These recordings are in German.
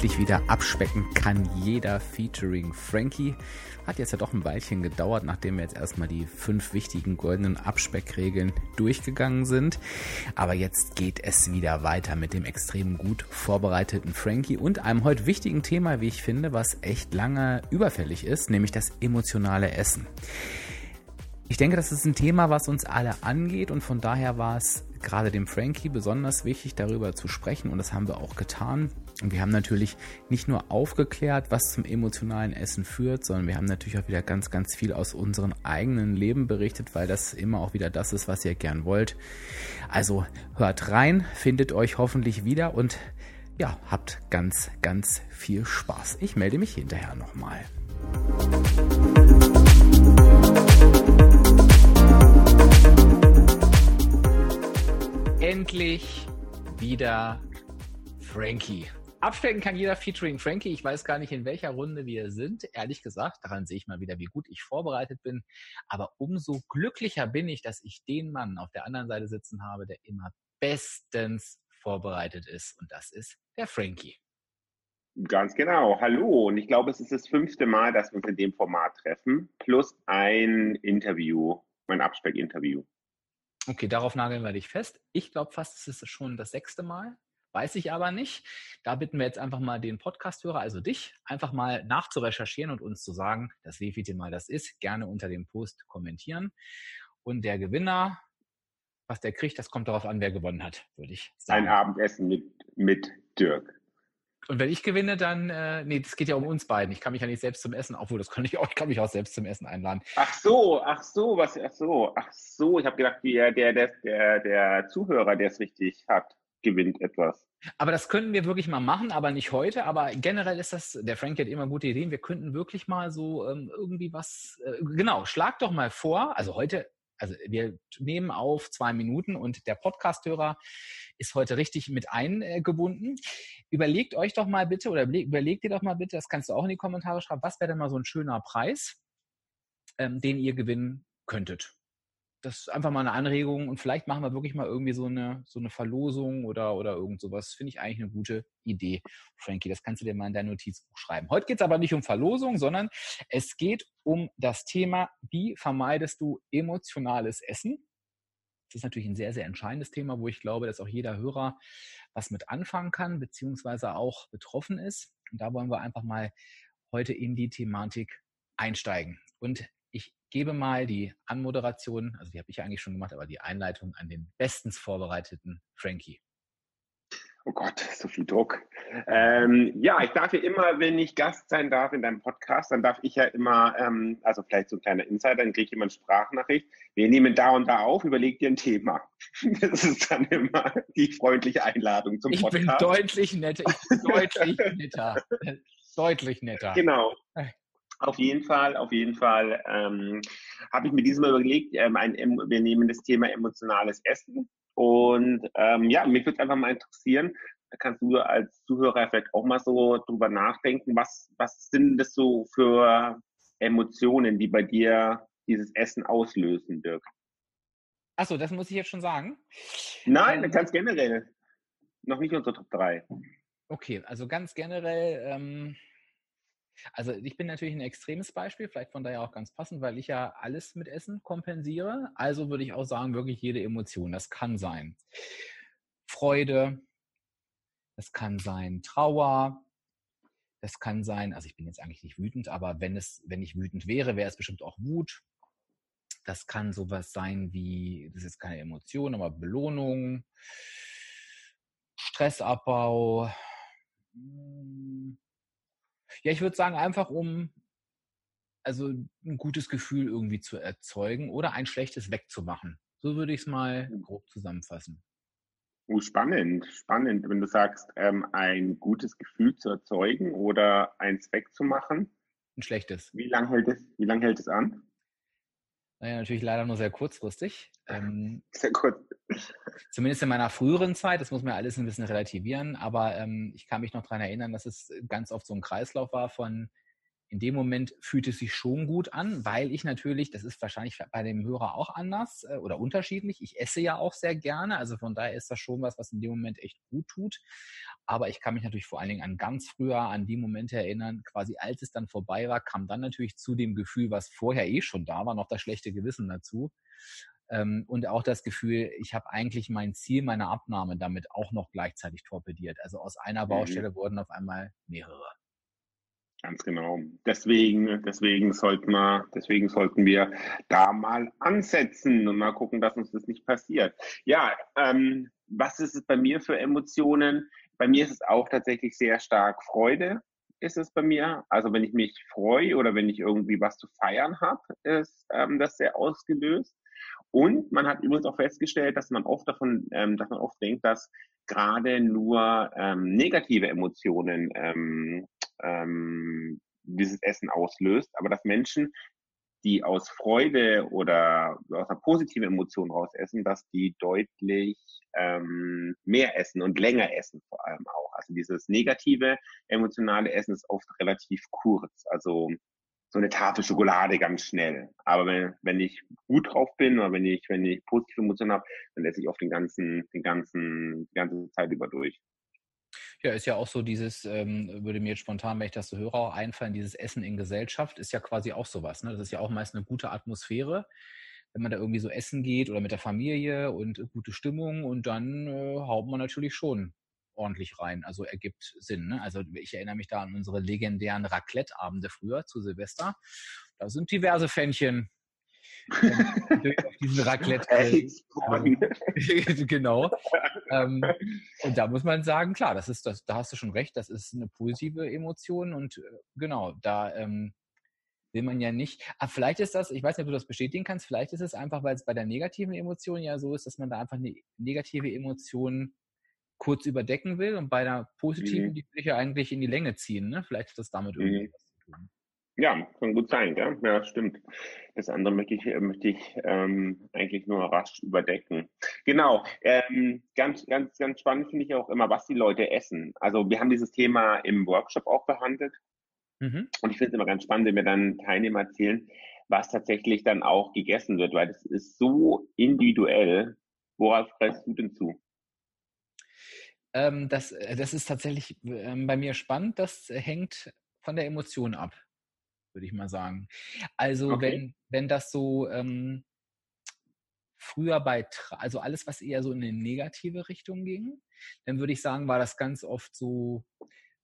Endlich wieder abspecken kann jeder featuring Frankie. Hat jetzt ja doch ein Weilchen gedauert, nachdem wir jetzt erstmal die fünf wichtigen goldenen Abspeckregeln durchgegangen sind. Aber jetzt geht es wieder weiter mit dem extrem gut vorbereiteten Frankie und einem heute wichtigen Thema, wie ich finde, was echt lange überfällig ist, nämlich das emotionale Essen. Ich denke, das ist ein Thema, was uns alle angeht und von daher war es gerade dem Frankie besonders wichtig, darüber zu sprechen und das haben wir auch getan. Und wir haben natürlich nicht nur aufgeklärt, was zum emotionalen Essen führt, sondern wir haben natürlich auch wieder ganz, ganz viel aus unserem eigenen Leben berichtet, weil das immer auch wieder das ist, was ihr gern wollt. Also hört rein, findet euch hoffentlich wieder und ja, habt ganz, ganz viel Spaß. Ich melde mich hinterher nochmal. Wieder Frankie. Abspecken kann jeder featuring Frankie. Ich weiß gar nicht, in welcher Runde wir sind. Ehrlich gesagt, daran sehe ich mal wieder, wie gut ich vorbereitet bin. Aber umso glücklicher bin ich, dass ich den Mann auf der anderen Seite sitzen habe, der immer bestens vorbereitet ist. Und das ist der Frankie. Ganz genau. Hallo. Und ich glaube, es ist das fünfte Mal, dass wir uns in dem Format treffen, plus ein Interview, mein Abspeck-Interview. Okay, darauf nageln wir dich fest. Ich glaube fast, es ist schon das sechste Mal. Weiß ich aber nicht. Da bitten wir jetzt einfach mal den Podcast-Hörer, also dich, einfach mal nachzurecherchieren und uns zu sagen, das wievielte Mal das ist. Gerne unter dem Post kommentieren. Und der Gewinner, was der kriegt, das kommt darauf an, wer gewonnen hat, würde ich sagen. Ein Abendessen mit, mit Dirk. Und wenn ich gewinne, dann, äh, nee, das geht ja um uns beiden. Ich kann mich ja nicht selbst zum Essen, obwohl das kann ich auch, ich kann mich auch selbst zum Essen einladen. Ach so, ach so, was, ach so, ach so. Ich habe gedacht, der, der, der, der Zuhörer, der es richtig hat gewinnt etwas. Aber das könnten wir wirklich mal machen, aber nicht heute. Aber generell ist das, der Frank hat immer gute Ideen. Wir könnten wirklich mal so ähm, irgendwie was, äh, genau, schlag doch mal vor. Also heute, also wir nehmen auf zwei Minuten und der Podcasthörer ist heute richtig mit eingebunden. Überlegt euch doch mal bitte oder überlegt ihr doch mal bitte, das kannst du auch in die Kommentare schreiben, was wäre denn mal so ein schöner Preis, ähm, den ihr gewinnen könntet das ist einfach mal eine Anregung und vielleicht machen wir wirklich mal irgendwie so eine, so eine Verlosung oder, oder irgend sowas. Finde ich eigentlich eine gute Idee, Frankie. Das kannst du dir mal in dein Notizbuch schreiben. Heute geht es aber nicht um Verlosung, sondern es geht um das Thema, wie vermeidest du emotionales Essen? Das ist natürlich ein sehr, sehr entscheidendes Thema, wo ich glaube, dass auch jeder Hörer was mit anfangen kann, beziehungsweise auch betroffen ist. Und da wollen wir einfach mal heute in die Thematik einsteigen. Und gebe mal die Anmoderation, also die habe ich eigentlich schon gemacht, aber die Einleitung an den bestens vorbereiteten Frankie. Oh Gott, so viel Druck. Ähm, ja, ich darf ja immer, wenn ich Gast sein darf in deinem Podcast, dann darf ich ja immer, ähm, also vielleicht so ein kleiner Insider, dann kriege ich immer eine Sprachnachricht. Wir nehmen da und da auf, überleg dir ein Thema. Das ist dann immer die freundliche Einladung zum ich Podcast. Ich bin deutlich netter, ich bin deutlich netter. deutlich netter. Genau. Auf jeden Fall, auf jeden Fall ähm, habe ich mir diesmal überlegt, ähm, ein, wir nehmen das Thema emotionales Essen. Und ähm, ja, mich würde es einfach mal interessieren, da kannst du als Zuhörer vielleicht auch mal so drüber nachdenken, was, was sind das so für Emotionen, die bei dir dieses Essen auslösen, Dirk? Achso, das muss ich jetzt schon sagen? Nein, ähm, ganz generell. Noch nicht unsere Top 3. Okay, also ganz generell ähm, also ich bin natürlich ein extremes Beispiel, vielleicht von daher auch ganz passend, weil ich ja alles mit Essen kompensiere. Also würde ich auch sagen, wirklich jede Emotion. Das kann sein Freude, das kann sein Trauer, das kann sein, also ich bin jetzt eigentlich nicht wütend, aber wenn es, wenn ich wütend wäre, wäre es bestimmt auch Wut. Das kann sowas sein wie, das ist keine Emotion, aber Belohnung, Stressabbau, hm, ja, ich würde sagen, einfach um also ein gutes Gefühl irgendwie zu erzeugen oder ein schlechtes wegzumachen. So würde ich es mal hm. grob zusammenfassen. Oh, spannend, spannend. Wenn du sagst, ähm, ein gutes Gefühl zu erzeugen oder einen Zweck zu machen. Ein schlechtes. Wie lange hält es, wie lange hält es an? Naja, natürlich leider nur sehr kurzfristig. Ähm, sehr kurz. Zumindest in meiner früheren Zeit, das muss man ja alles ein bisschen relativieren, aber ähm, ich kann mich noch daran erinnern, dass es ganz oft so ein Kreislauf war von in dem Moment fühlt es sich schon gut an, weil ich natürlich, das ist wahrscheinlich bei dem Hörer auch anders äh, oder unterschiedlich. Ich esse ja auch sehr gerne, also von daher ist das schon was, was in dem Moment echt gut tut. Aber ich kann mich natürlich vor allen Dingen an ganz früher, an die Momente erinnern, quasi als es dann vorbei war, kam dann natürlich zu dem Gefühl, was vorher eh schon da war, noch das schlechte Gewissen dazu. Ähm, und auch das Gefühl, ich habe eigentlich mein Ziel meiner Abnahme damit auch noch gleichzeitig torpediert. Also aus einer mhm. Baustelle mhm. wurden auf einmal mehrere. Ganz genau. Deswegen, deswegen sollten wir, deswegen sollten wir da mal ansetzen und mal gucken, dass uns das nicht passiert. Ja, ähm, was ist es bei mir für Emotionen? Bei mir ist es auch tatsächlich sehr stark Freude. Ist es bei mir. Also wenn ich mich freue oder wenn ich irgendwie was zu feiern habe, ist ähm, das sehr ausgelöst. Und man hat übrigens auch festgestellt, dass man oft davon, ähm, dass man oft denkt, dass gerade nur ähm, negative Emotionen ähm, ähm, dieses Essen auslöst, aber dass Menschen, die aus Freude oder aus einer positiven Emotion raus essen, dass die deutlich ähm, mehr essen und länger essen vor allem auch. Also dieses negative emotionale Essen ist oft relativ kurz. Also so eine Tafel Schokolade ganz schnell. Aber wenn, wenn ich gut drauf bin oder wenn ich, wenn ich positive Emotionen habe, dann esse ich oft den ganzen, den ganzen, die ganze Zeit über durch. Ja, ist ja auch so dieses, ähm, würde mir jetzt spontan, wenn ich das so höre, auch einfallen, dieses Essen in Gesellschaft ist ja quasi auch sowas. Ne? Das ist ja auch meist eine gute Atmosphäre, wenn man da irgendwie so essen geht oder mit der Familie und gute Stimmung und dann äh, haut man natürlich schon ordentlich rein. Also ergibt Sinn. Ne? Also ich erinnere mich da an unsere legendären Raclette-Abende früher zu Silvester. Da sind diverse Fännchen auf diesen Raclette. genau. Ähm, und da muss man sagen, klar, das ist das, da hast du schon recht, das ist eine positive Emotion und äh, genau, da ähm, will man ja nicht. Aber ah, vielleicht ist das, ich weiß nicht, ob du das bestätigen kannst, vielleicht ist es einfach, weil es bei der negativen Emotion ja so ist, dass man da einfach eine negative Emotion kurz überdecken will und bei der positiven, mhm. die will ich ja eigentlich in die Länge ziehen. Ne? Vielleicht hat das damit mhm. irgendwas zu tun. Ja, kann gut sein, gell? ja, stimmt. Das andere möchte ich, möchte ich ähm, eigentlich nur rasch überdecken. Genau, ähm, ganz, ganz, ganz spannend finde ich auch immer, was die Leute essen. Also wir haben dieses Thema im Workshop auch behandelt mhm. und ich finde es immer ganz spannend, wenn wir dann Teilnehmer erzählen, was tatsächlich dann auch gegessen wird, weil das ist so individuell. Worauf fräst du denn zu? Ähm, das, äh, das ist tatsächlich ähm, bei mir spannend. Das hängt von der Emotion ab würde ich mal sagen. Also okay. wenn, wenn das so ähm, früher bei, also alles, was eher so in eine negative Richtung ging, dann würde ich sagen, war das ganz oft so,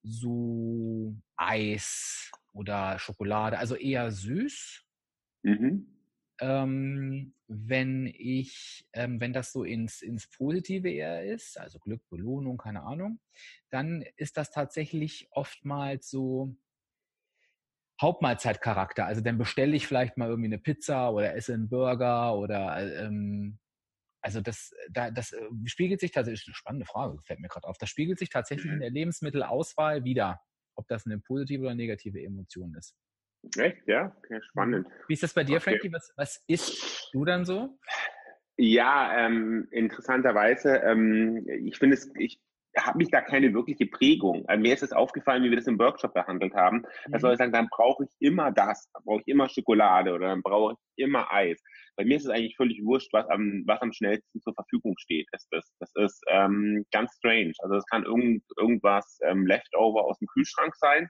so Eis oder Schokolade, also eher süß. Mhm. Ähm, wenn ich, ähm, wenn das so ins, ins Positive eher ist, also Glück, Belohnung, keine Ahnung, dann ist das tatsächlich oftmals so, Hauptmahlzeitcharakter. Also dann bestelle ich vielleicht mal irgendwie eine Pizza oder esse einen Burger oder ähm, also das, da, das äh, spiegelt sich tatsächlich, eine spannende Frage, fällt mir gerade auf, das spiegelt sich tatsächlich in mhm. der Lebensmittelauswahl wieder, ob das eine positive oder negative Emotion ist. Echt? Ja, okay, spannend. Wie ist das bei dir, okay. Frankie? Was, was isst du dann so? Ja, ähm, interessanterweise, ähm, ich finde es, ich habe ich da keine wirkliche Prägung. Also mir ist es aufgefallen, wie wir das im Workshop behandelt haben. Mhm. Da soll ich sagen, dann brauche ich immer das, dann brauche ich immer Schokolade oder dann brauche ich immer Eis. Bei mir ist es eigentlich völlig wurscht, was am, was am schnellsten zur Verfügung steht. Das, das, das ist ähm, ganz strange. Also es kann irgend, irgendwas ähm, Leftover aus dem Kühlschrank sein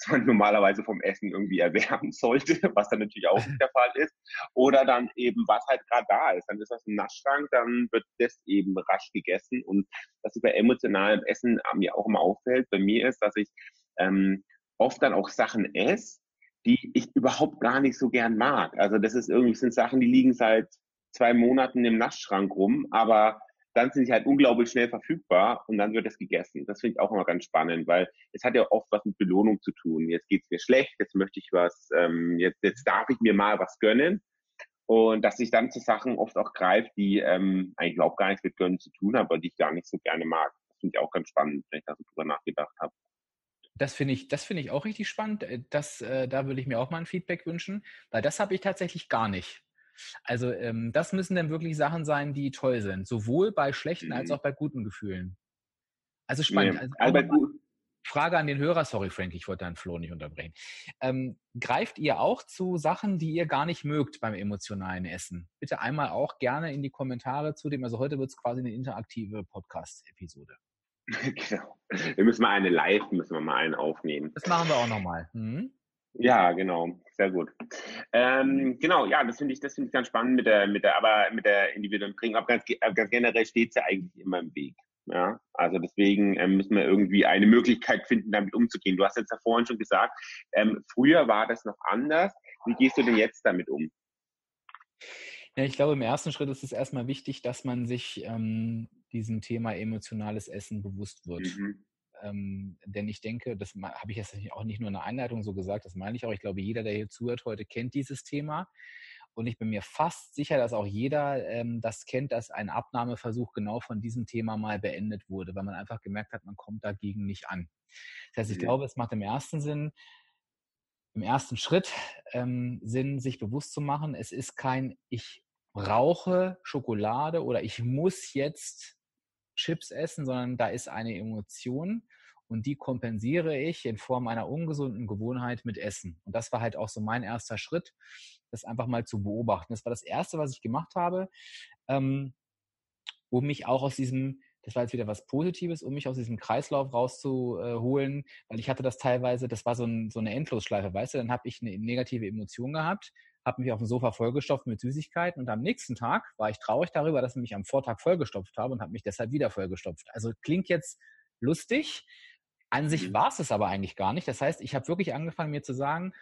das man normalerweise vom Essen irgendwie erwerben sollte, was dann natürlich auch nicht der Fall ist. Oder dann eben, was halt gerade da ist. Dann ist das ein Naschschrank, dann wird das eben rasch gegessen. Und was über emotionalem Essen mir auch immer auffällt, bei mir ist, dass ich ähm, oft dann auch Sachen esse, die ich überhaupt gar nicht so gern mag. Also das ist irgendwie, sind Sachen, die liegen seit zwei Monaten im Naschschrank rum, aber dann sind sie halt unglaublich schnell verfügbar und dann wird es gegessen. Das finde ich auch immer ganz spannend, weil es hat ja oft was mit Belohnung zu tun. Jetzt geht's mir schlecht, jetzt möchte ich was, ähm, jetzt, jetzt darf ich mir mal was gönnen. Und dass ich dann zu Sachen oft auch greife, die ähm, eigentlich überhaupt gar nichts mit Gönnen zu tun haben, aber die ich gar nicht so gerne mag. Das finde ich auch ganz spannend, wenn ich da so drüber nachgedacht habe. Das finde ich, das finde ich auch richtig spannend. Äh, das, äh, da würde ich mir auch mal ein Feedback wünschen, weil das habe ich tatsächlich gar nicht. Also ähm, das müssen dann wirklich Sachen sein, die toll sind, sowohl bei schlechten mhm. als auch bei guten Gefühlen. Also spannend. Nee. Also, also Frage an den Hörer, sorry Frank, ich wollte deinen Flo nicht unterbrechen. Ähm, greift ihr auch zu Sachen, die ihr gar nicht mögt beim emotionalen Essen? Bitte einmal auch gerne in die Kommentare zu dem. Also heute wird es quasi eine interaktive Podcast-Episode. genau. Wir müssen mal eine live, müssen wir mal einen aufnehmen. Das machen wir auch nochmal. Mhm. Ja, genau, sehr gut. Ähm, genau, ja, das finde ich, das finde ich ganz spannend mit der, mit der, aber mit der individuellen Prägung. Aber ganz, ganz generell steht es ja eigentlich immer im Weg. Ja, also deswegen ähm, müssen wir irgendwie eine Möglichkeit finden, damit umzugehen. Du hast jetzt ja vorhin schon gesagt, ähm, früher war das noch anders. Wie gehst du denn jetzt damit um? Ja, ich glaube, im ersten Schritt ist es erstmal wichtig, dass man sich ähm, diesem Thema emotionales Essen bewusst wird. Mhm. Ähm, denn ich denke, das habe ich jetzt auch nicht nur in der Einleitung so gesagt, das meine ich auch. Ich glaube, jeder, der hier zuhört heute, kennt dieses Thema. Und ich bin mir fast sicher, dass auch jeder ähm, das kennt, dass ein Abnahmeversuch genau von diesem Thema mal beendet wurde, weil man einfach gemerkt hat, man kommt dagegen nicht an. Das heißt, ich mhm. glaube, es macht im ersten Sinn, im ersten Schritt ähm, Sinn, sich bewusst zu machen, es ist kein ich brauche Schokolade oder ich muss jetzt Chips essen, sondern da ist eine Emotion und die kompensiere ich in Form einer ungesunden Gewohnheit mit Essen. Und das war halt auch so mein erster Schritt, das einfach mal zu beobachten. Das war das Erste, was ich gemacht habe, ähm, um mich auch aus diesem, das war jetzt wieder was Positives, um mich aus diesem Kreislauf rauszuholen, weil ich hatte das teilweise, das war so, ein, so eine Endlosschleife, weißt du, dann habe ich eine negative Emotion gehabt, habe mich auf dem Sofa vollgestopft mit Süßigkeiten und am nächsten Tag war ich traurig darüber, dass ich mich am Vortag vollgestopft habe und habe mich deshalb wieder vollgestopft. Also klingt jetzt lustig, an sich mhm. war es es aber eigentlich gar nicht. Das heißt, ich habe wirklich angefangen, mir zu sagen,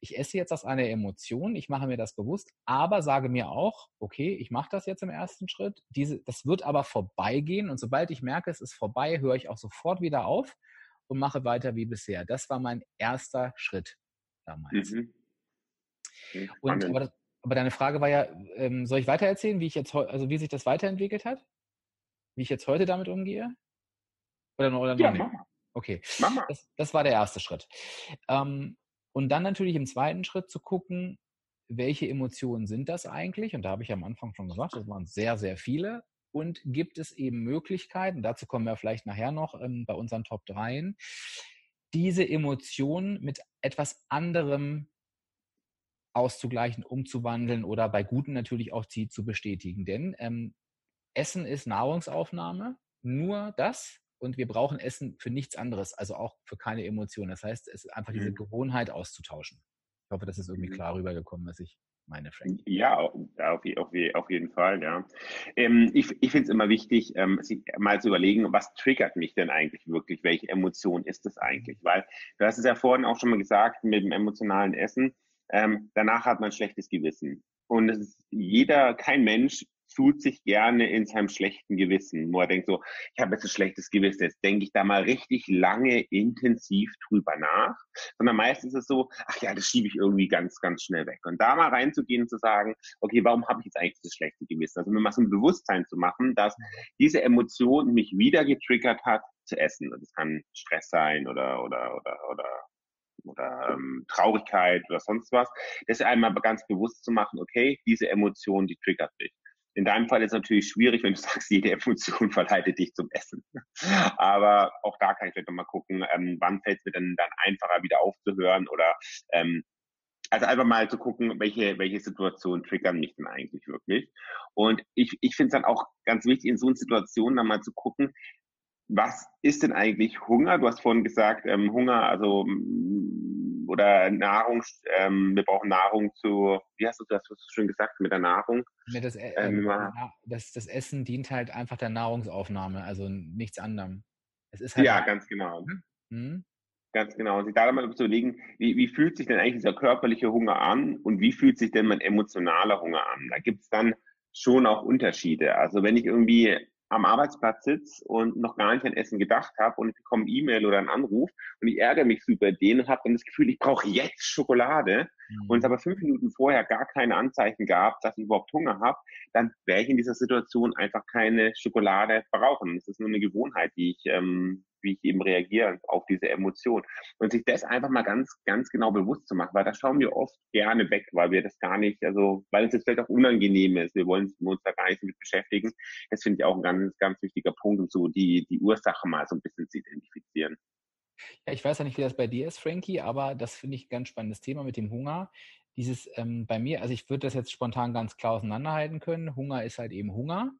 ich esse jetzt aus einer Emotion, ich mache mir das bewusst, aber sage mir auch, okay, ich mache das jetzt im ersten Schritt. Diese, das wird aber vorbeigehen und sobald ich merke, es ist vorbei, höre ich auch sofort wieder auf und mache weiter wie bisher. Das war mein erster Schritt damals. Mhm. Und aber, das, aber, deine Frage war ja, ähm, soll ich weitererzählen, wie ich jetzt also wie sich das weiterentwickelt hat? Wie ich jetzt heute damit umgehe? Oder, noch, oder noch ja, nicht? Okay, das, das, war der erste Schritt. Ähm, und dann natürlich im zweiten Schritt zu gucken, welche Emotionen sind das eigentlich? Und da habe ich am Anfang schon gesagt, das waren sehr, sehr viele. Und gibt es eben Möglichkeiten, dazu kommen wir vielleicht nachher noch ähm, bei unseren Top 3, diese Emotionen mit etwas anderem auszugleichen, umzuwandeln oder bei guten natürlich auch sie zu bestätigen. Denn ähm, Essen ist Nahrungsaufnahme, nur das und wir brauchen Essen für nichts anderes, also auch für keine Emotionen. Das heißt, es ist einfach diese mhm. Gewohnheit auszutauschen. Ich hoffe, das ist irgendwie mhm. klar rübergekommen, was ich meine, Frank. Ja, auf, auf, auf jeden Fall, ja. Ähm, ich ich finde es immer wichtig, ähm, sich mal zu überlegen, was triggert mich denn eigentlich wirklich? Welche Emotion ist es eigentlich? Weil du hast es ja vorhin auch schon mal gesagt, mit dem emotionalen Essen, ähm, danach hat man ein schlechtes Gewissen. Und es ist jeder, kein Mensch fühlt sich gerne in seinem schlechten Gewissen, wo er denkt so, ich habe jetzt ein schlechtes Gewissen, jetzt denke ich da mal richtig lange intensiv drüber nach, sondern meistens ist es so, ach ja, das schiebe ich irgendwie ganz, ganz schnell weg. Und da mal reinzugehen und zu sagen, okay, warum habe ich jetzt eigentlich das schlechte Gewissen? Also mir mal so ein Bewusstsein zu machen, dass diese Emotion mich wieder getriggert hat zu essen. Das kann Stress sein oder, oder, oder, oder oder ähm, Traurigkeit oder sonst was, das einmal ganz bewusst zu machen, okay, diese Emotion, die triggert dich. In deinem Fall ist es natürlich schwierig, wenn du sagst, jede Emotion verleitet dich zum Essen. Aber auch da kann ich vielleicht nochmal gucken, ähm, wann fällt es mir denn dann einfacher, wieder aufzuhören oder ähm, also einfach mal zu gucken, welche, welche Situationen triggern mich denn eigentlich wirklich. Und ich, ich finde es dann auch ganz wichtig, in so einer Situation dann mal zu gucken, was ist denn eigentlich Hunger? Du hast vorhin gesagt, ähm, Hunger, also oder Nahrung, ähm, wir brauchen Nahrung zu, wie hast du das schon gesagt mit der Nahrung? Das, äh, ähm, das, das Essen dient halt einfach der Nahrungsaufnahme, also nichts anderem. Es ist halt ja, ganz genau. Mhm. Ganz genau. Und sich da mal zu überlegen, wie, wie fühlt sich denn eigentlich dieser körperliche Hunger an und wie fühlt sich denn mein emotionaler Hunger an? Da gibt es dann schon auch Unterschiede. Also wenn ich irgendwie am Arbeitsplatz sitze und noch gar nicht an Essen gedacht habe und ich bekomme E-Mail oder einen Anruf und ich ärgere mich super den und habe dann das Gefühl, ich brauche jetzt Schokolade mhm. und es aber fünf Minuten vorher gar keine Anzeichen gab, dass ich überhaupt Hunger habe, dann werde ich in dieser Situation einfach keine Schokolade brauchen. Das ist nur eine Gewohnheit, die ich ähm, wie ich eben reagiere auf diese Emotion. Und sich das einfach mal ganz, ganz genau bewusst zu machen, weil da schauen wir oft gerne weg, weil wir das gar nicht, also weil uns das vielleicht auch unangenehm ist. Wir wollen uns da gar nicht mit beschäftigen. Das finde ich auch ein ganz, ganz wichtiger Punkt, um so die, die Ursache mal so ein bisschen zu identifizieren. Ja, ich weiß ja nicht, wie das bei dir ist, Frankie, aber das finde ich ein ganz spannendes Thema mit dem Hunger. Dieses ähm, bei mir, also ich würde das jetzt spontan ganz klar auseinanderhalten können. Hunger ist halt eben Hunger.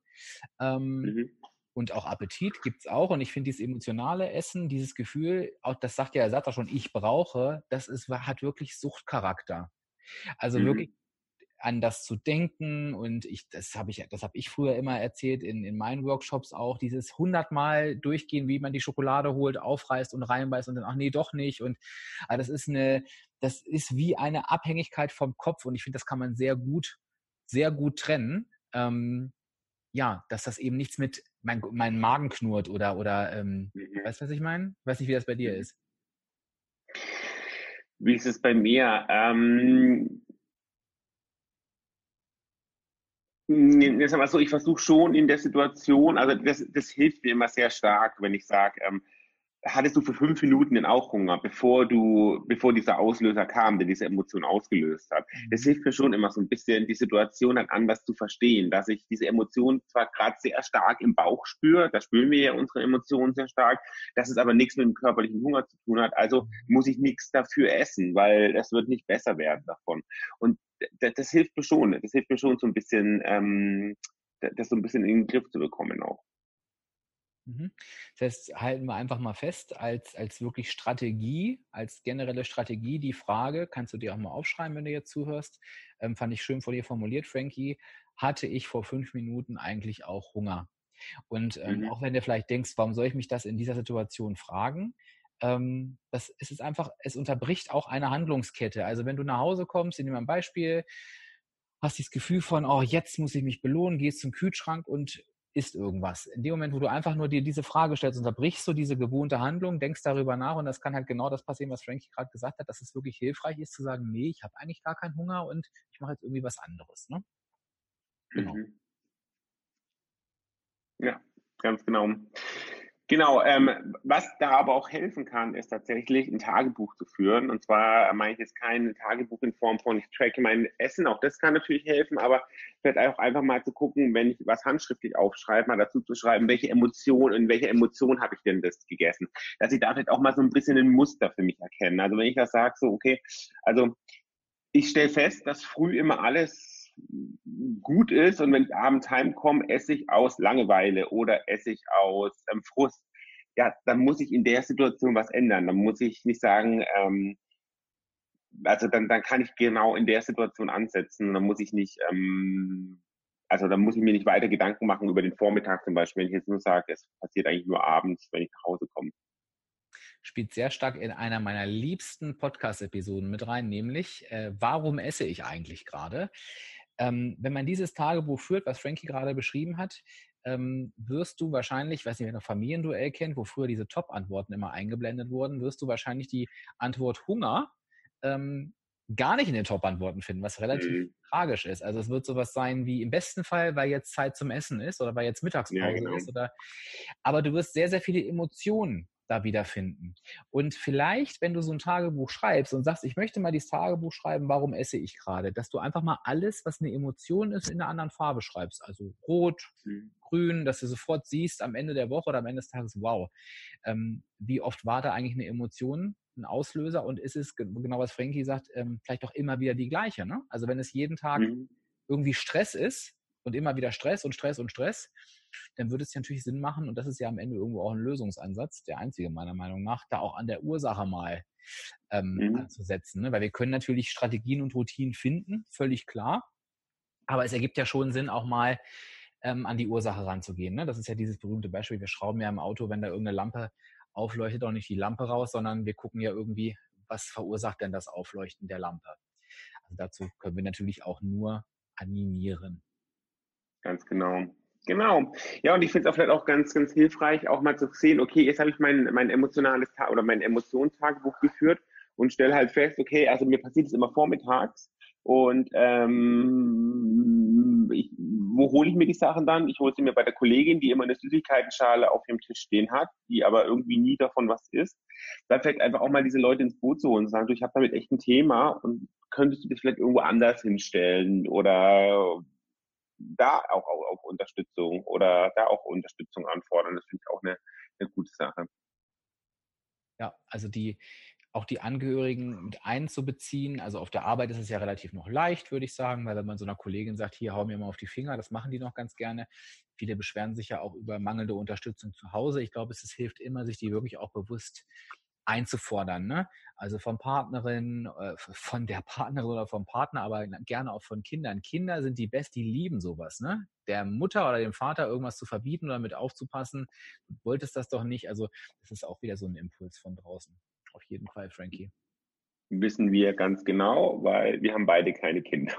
Ähm, mhm und auch Appetit gibt es auch. Und ich finde dieses emotionale Essen, dieses Gefühl, auch das sagt ja, er sagt auch schon, ich brauche, das ist, hat wirklich Suchtcharakter. Also mhm. wirklich an das zu denken und ich, das habe ich, das habe ich früher immer erzählt in, in meinen Workshops auch, dieses hundertmal durchgehen, wie man die Schokolade holt, aufreißt und reinbeißt und dann, ach nee, doch nicht. Und also das ist eine, das ist wie eine Abhängigkeit vom Kopf und ich finde, das kann man sehr gut, sehr gut trennen. Ähm, ja, dass das eben nichts mit mein, mein Magen knurrt oder, oder ähm, mhm. weißt du, was ich meine? Weiß nicht, wie das bei dir mhm. ist. Wie ist es bei mir? Ähm, Jetzt mal so, ich versuche schon in der Situation, also das, das hilft mir immer sehr stark, wenn ich sage, ähm, hattest du für fünf Minuten den auch Hunger, bevor du, bevor dieser Auslöser kam, der diese Emotion ausgelöst hat. Das mhm. hilft mir schon immer so ein bisschen, die Situation dann anders zu verstehen, dass ich diese Emotion zwar gerade sehr stark im Bauch spüre, da spüren wir ja unsere Emotionen sehr stark, dass es aber nichts mit dem körperlichen Hunger zu tun hat, also muss ich nichts dafür essen, weil das wird nicht besser werden davon. Und das, das hilft mir schon, das hilft mir schon so ein bisschen, ähm, das so ein bisschen in den Griff zu bekommen auch. Mhm. Das heißt, halten wir einfach mal fest, als, als wirklich Strategie, als generelle Strategie, die Frage, kannst du dir auch mal aufschreiben, wenn du jetzt zuhörst, ähm, fand ich schön vor dir formuliert, Frankie, hatte ich vor fünf Minuten eigentlich auch Hunger? Und ähm, mhm. auch wenn du vielleicht denkst, warum soll ich mich das in dieser Situation fragen? Ähm, das es ist einfach, es unterbricht auch eine Handlungskette. Also wenn du nach Hause kommst, in dem Beispiel, hast dieses Gefühl von, oh, jetzt muss ich mich belohnen, gehst zum Kühlschrank und ist irgendwas. In dem Moment, wo du einfach nur dir diese Frage stellst, unterbrichst du diese gewohnte Handlung, denkst darüber nach und das kann halt genau das passieren, was Frankie gerade gesagt hat, dass es wirklich hilfreich ist zu sagen, nee, ich habe eigentlich gar keinen Hunger und ich mache jetzt irgendwie was anderes. Ne? Genau. Mhm. Ja, ganz genau. Genau, ähm, was da aber auch helfen kann, ist tatsächlich ein Tagebuch zu führen. Und zwar meine ich jetzt kein Tagebuch in Form von, ich tracke mein Essen, auch das kann natürlich helfen, aber vielleicht auch einfach mal zu gucken, wenn ich was handschriftlich aufschreibe, mal dazu zu schreiben, welche Emotion, in welcher Emotion habe ich denn das gegessen. Dass ich da vielleicht auch mal so ein bisschen ein Muster für mich erkenne. Also wenn ich das sage, so, okay, also ich stelle fest, dass früh immer alles gut ist und wenn ich abends heimkomme, esse ich aus Langeweile oder esse ich aus ähm, Frust, ja, dann muss ich in der Situation was ändern. Dann muss ich nicht sagen, ähm, also dann, dann kann ich genau in der Situation ansetzen. Dann muss ich nicht, ähm, also dann muss ich mir nicht weiter Gedanken machen über den Vormittag zum Beispiel, wenn ich jetzt nur sage, es passiert eigentlich nur abends, wenn ich nach Hause komme spielt sehr stark in einer meiner liebsten Podcast-Episoden mit rein, nämlich äh, Warum esse ich eigentlich gerade? Ähm, wenn man dieses Tagebuch führt, was Frankie gerade beschrieben hat, ähm, wirst du wahrscheinlich, ich weiß nicht, wer noch Familienduell kennt, wo früher diese Top-Antworten immer eingeblendet wurden, wirst du wahrscheinlich die Antwort Hunger ähm, gar nicht in den Top-Antworten finden, was relativ mhm. tragisch ist. Also es wird sowas sein wie im besten Fall, weil jetzt Zeit zum Essen ist oder weil jetzt Mittagspause ja, genau. ist. Oder, aber du wirst sehr, sehr viele Emotionen da wiederfinden. Und vielleicht, wenn du so ein Tagebuch schreibst und sagst, ich möchte mal dieses Tagebuch schreiben, warum esse ich gerade, dass du einfach mal alles, was eine Emotion ist, in einer anderen Farbe schreibst. Also rot, mhm. grün, dass du sofort siehst am Ende der Woche oder am Ende des Tages, wow, ähm, wie oft war da eigentlich eine Emotion, ein Auslöser und ist es, genau was Frankie sagt, ähm, vielleicht auch immer wieder die gleiche. Ne? Also wenn es jeden Tag mhm. irgendwie Stress ist und immer wieder Stress und Stress und Stress, dann würde es ja natürlich Sinn machen, und das ist ja am Ende irgendwo auch ein Lösungsansatz, der einzige meiner Meinung nach, da auch an der Ursache mal ähm, mhm. anzusetzen. Ne? Weil wir können natürlich Strategien und Routinen finden, völlig klar. Aber es ergibt ja schon Sinn, auch mal ähm, an die Ursache ranzugehen. Ne? Das ist ja dieses berühmte Beispiel, wir schrauben ja im Auto, wenn da irgendeine Lampe aufleuchtet, auch nicht die Lampe raus, sondern wir gucken ja irgendwie, was verursacht denn das Aufleuchten der Lampe. Also dazu können wir natürlich auch nur animieren. Ganz genau. Genau. Ja, und ich finde es auch vielleicht auch ganz, ganz hilfreich, auch mal zu sehen, okay, jetzt habe ich mein, mein emotionales Tag oder mein Emotionstagebuch geführt und stelle halt fest, okay, also mir passiert es immer vormittags und ähm, ich, wo hole ich mir die Sachen dann? Ich hole sie mir bei der Kollegin, die immer eine Süßigkeitenschale auf ihrem Tisch stehen hat, die aber irgendwie nie davon was ist. Da vielleicht einfach auch mal diese Leute ins Boot zu holen und sagen, du, ich habe damit echt ein Thema und könntest du das vielleicht irgendwo anders hinstellen oder da auch auf, auf Unterstützung oder da auch Unterstützung anfordern. Das finde ich auch eine, eine gute Sache. Ja, also die, auch die Angehörigen mit einzubeziehen. Also auf der Arbeit ist es ja relativ noch leicht, würde ich sagen, weil wenn man so einer Kollegin sagt, hier hau mir mal auf die Finger, das machen die noch ganz gerne. Viele beschweren sich ja auch über mangelnde Unterstützung zu Hause. Ich glaube, es hilft immer, sich die wirklich auch bewusst einzufordern. Ne? Also von Partnerin, äh, von der Partnerin oder vom Partner, aber gerne auch von Kindern. Kinder sind die Best, die lieben sowas. Ne? Der Mutter oder dem Vater irgendwas zu verbieten oder mit aufzupassen, du wolltest das doch nicht. Also das ist auch wieder so ein Impuls von draußen. Auf jeden Fall, Frankie. Wissen wir ganz genau, weil wir haben beide keine Kinder.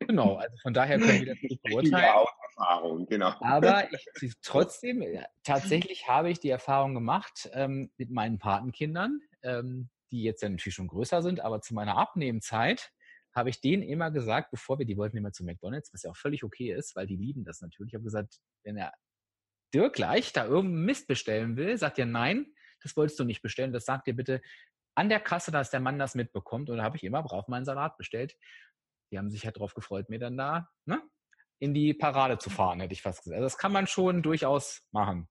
Genau, also von daher können wir das nicht beurteilen. Ja, Erfahrung, genau. Aber ich, trotzdem, tatsächlich habe ich die Erfahrung gemacht ähm, mit meinen Patenkindern, ähm, die jetzt ja natürlich schon größer sind, aber zu meiner Abnehmzeit habe ich denen immer gesagt, bevor wir, die wollten immer zu McDonalds, was ja auch völlig okay ist, weil die lieben das natürlich. Ich habe gesagt, wenn er Dirk gleich da irgendeinen Mist bestellen will, sagt er nein, das wolltest du nicht bestellen, das sagt dir bitte an der Kasse, dass der Mann das mitbekommt. Und da habe ich immer brav meinen Salat bestellt. Die haben sich halt drauf gefreut, mir dann da ne, in die Parade zu fahren, hätte ich fast gesagt. Also das kann man schon durchaus machen.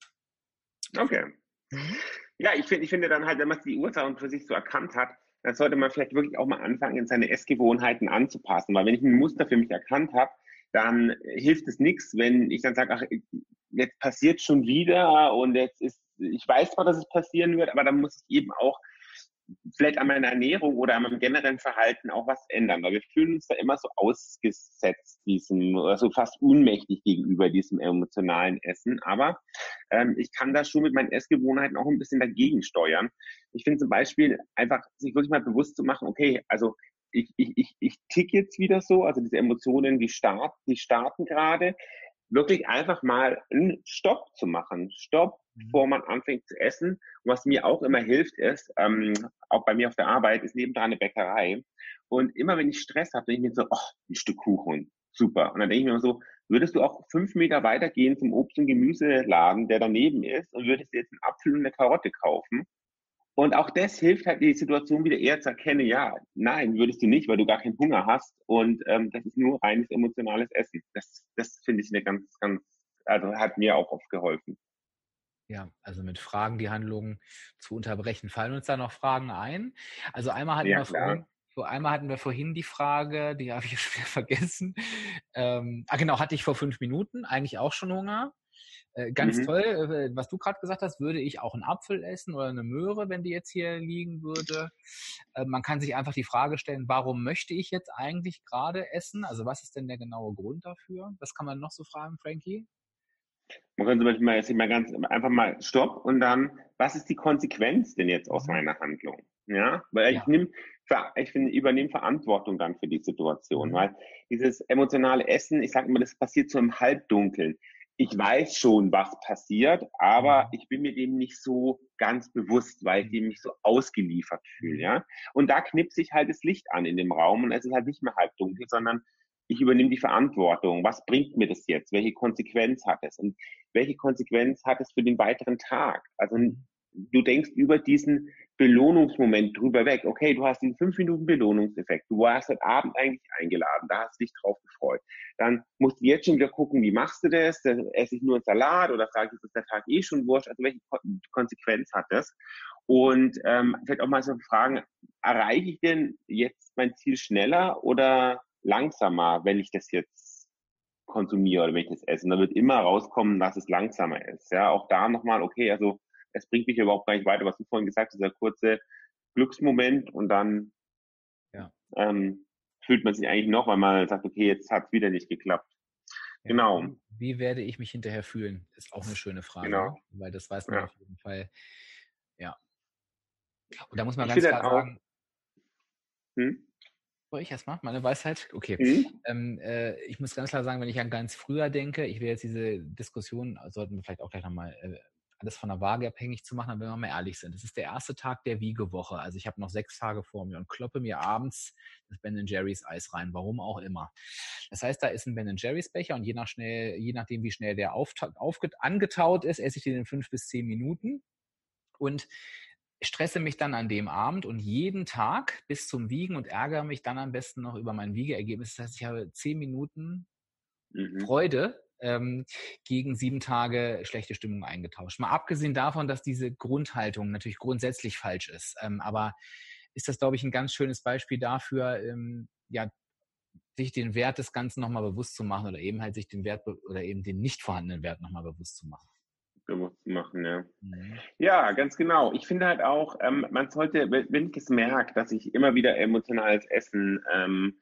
Okay. Mhm. Ja, ich finde, ich finde dann halt, wenn man die Ursachen für sich so erkannt hat, dann sollte man vielleicht wirklich auch mal anfangen, seine Essgewohnheiten anzupassen. Weil wenn ich ein Muster für mich erkannt habe, dann hilft es nichts, wenn ich dann sage, ach, jetzt passiert schon wieder und jetzt ist ich weiß zwar, dass es passieren wird, aber dann muss ich eben auch vielleicht an meiner Ernährung oder an meinem generellen Verhalten auch was ändern, weil wir fühlen uns da immer so ausgesetzt diesem, also fast unmächtig gegenüber diesem emotionalen Essen. Aber ähm, ich kann da schon mit meinen Essgewohnheiten auch ein bisschen dagegen steuern. Ich finde zum Beispiel einfach, sich wirklich mal bewusst zu machen, okay, also ich, ich, ich, ich tick jetzt wieder so, also diese Emotionen, die starten, die starten gerade wirklich einfach mal einen Stopp zu machen. Stopp. Bevor man anfängt zu essen. Und was mir auch immer hilft, ist, ähm, auch bei mir auf der Arbeit, ist nebendran eine Bäckerei. Und immer wenn ich Stress habe, denke ich mir so, oh, ein Stück Kuchen, super. Und dann denke ich mir so, würdest du auch fünf Meter weitergehen zum Obst- und Gemüseladen, der daneben ist, und würdest jetzt einen Apfel und eine Karotte kaufen und auch das hilft halt, die Situation wieder eher zu erkennen, ja, nein, würdest du nicht, weil du gar keinen Hunger hast und ähm, das ist nur reines emotionales Essen. Das, das finde ich eine ganz, ganz, also hat mir auch oft geholfen. Ja, also mit Fragen die Handlungen zu unterbrechen. Fallen uns da noch Fragen ein? Also einmal hatten, ja, wir, vorhin, so einmal hatten wir vorhin die Frage, die habe ich schon wieder vergessen. Ähm, ah genau, hatte ich vor fünf Minuten eigentlich auch schon Hunger. Äh, ganz mhm. toll, äh, was du gerade gesagt hast, würde ich auch einen Apfel essen oder eine Möhre, wenn die jetzt hier liegen würde. Äh, man kann sich einfach die Frage stellen, warum möchte ich jetzt eigentlich gerade essen? Also was ist denn der genaue Grund dafür? Was kann man noch so fragen, Frankie? Man könnte zum Beispiel mal, jetzt mal ganz einfach mal Stopp und dann, was ist die Konsequenz denn jetzt aus mhm. meiner Handlung? Ja, weil ja. ich nehme, ich finde, übernehme Verantwortung dann für die Situation, mhm. weil dieses emotionale Essen, ich sage immer, das passiert so im Halbdunkeln ich weiß schon, was passiert, aber mhm. ich bin mir dem nicht so ganz bewusst, weil ich dem nicht so ausgeliefert fühle, ja. Und da knippt sich halt das Licht an in dem Raum und es ist halt nicht mehr halb dunkel, sondern ich übernehme die Verantwortung. Was bringt mir das jetzt? Welche Konsequenz hat es? Und welche Konsequenz hat es für den weiteren Tag? Also mhm. du denkst über diesen Belohnungsmoment drüber weg. Okay, du hast den fünf Minuten Belohnungseffekt. Du warst heute Abend eigentlich eingeladen, da hast du dich drauf gefreut. Dann musst du jetzt schon wieder gucken, wie machst du das? Esse ich nur einen Salat oder sage ich, ist der Tag eh schon wurscht? Also welche Konsequenz hat das? Und ähm, vielleicht auch mal so fragen, erreiche ich denn jetzt mein Ziel schneller oder langsamer, wenn ich das jetzt konsumiere oder wenn ich das esse? Und da wird immer rauskommen, dass es langsamer ist. Ja, auch da nochmal, okay, also es bringt mich überhaupt gar nicht weiter, was du vorhin gesagt hast, dieser kurze Glücksmoment und dann ja. ähm, fühlt man sich eigentlich noch, weil man sagt, okay, jetzt hat es wieder nicht geklappt. Ja, genau. Wie werde ich mich hinterher fühlen? Ist auch eine schöne Frage. Genau. Weil das weiß man ja. auf jeden Fall. Ja. Und da muss man ich ganz klar sagen. Hm? Ich erstmal meine Weisheit? Okay. Mhm. Ähm, äh, ich muss ganz klar sagen, wenn ich an ganz früher denke, ich will jetzt diese Diskussion, sollten wir vielleicht auch gleich nochmal äh, alles von der Waage abhängig zu machen, wenn wir mal ehrlich sind. Es ist der erste Tag der Wiegewoche. Also ich habe noch sechs Tage vor mir und kloppe mir abends das Ben Jerry's Eis rein, warum auch immer. Das heißt, da ist ein Ben Jerry's Becher und je, nach schnell, je nachdem, wie schnell der auf, auf, angetaut ist, esse ich den in fünf bis zehn Minuten. Und stresse mich dann an dem Abend und jeden Tag bis zum Wiegen und ärgere mich dann am besten noch über mein Wiegeergebnis. Das heißt, ich habe zehn Minuten mhm. Freude ähm, gegen sieben Tage schlechte Stimmung eingetauscht. Mal abgesehen davon, dass diese Grundhaltung natürlich grundsätzlich falsch ist. Ähm, aber ist das, glaube ich, ein ganz schönes Beispiel dafür, ähm, ja, sich den Wert des Ganzen nochmal bewusst zu machen oder eben halt sich den Wert oder eben den nicht vorhandenen Wert nochmal bewusst zu machen bewusst machen, ja. Mhm. Ja, ganz genau. Ich finde halt auch, ähm, man sollte, wenn ich es merke, dass ich immer wieder emotionales Essen ähm,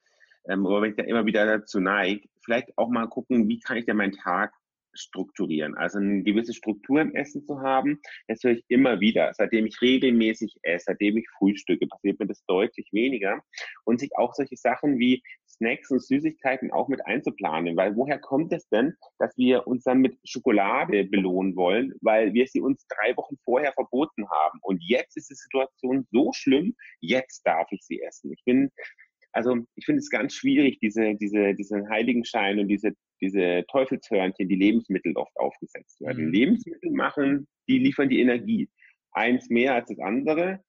ähm, oder wenn ich da immer wieder dazu neige, vielleicht auch mal gucken, wie kann ich denn meinen Tag strukturieren. Also eine gewisse Struktur im Essen zu haben, das höre ich immer wieder. Seitdem ich regelmäßig esse, seitdem ich frühstücke, passiert mir das deutlich weniger. Und sich auch solche Sachen wie Snacks und Süßigkeiten auch mit einzuplanen. Weil woher kommt es denn, dass wir uns dann mit Schokolade belohnen wollen, weil wir sie uns drei Wochen vorher verboten haben. Und jetzt ist die Situation so schlimm, jetzt darf ich sie essen. Ich bin also ich finde es ganz schwierig, diese, diese, diesen Heiligenschein und diese, diese Teufelshörnchen, die Lebensmittel oft aufgesetzt werden. Mhm. Lebensmittel machen, die liefern die Energie. Eins mehr als das andere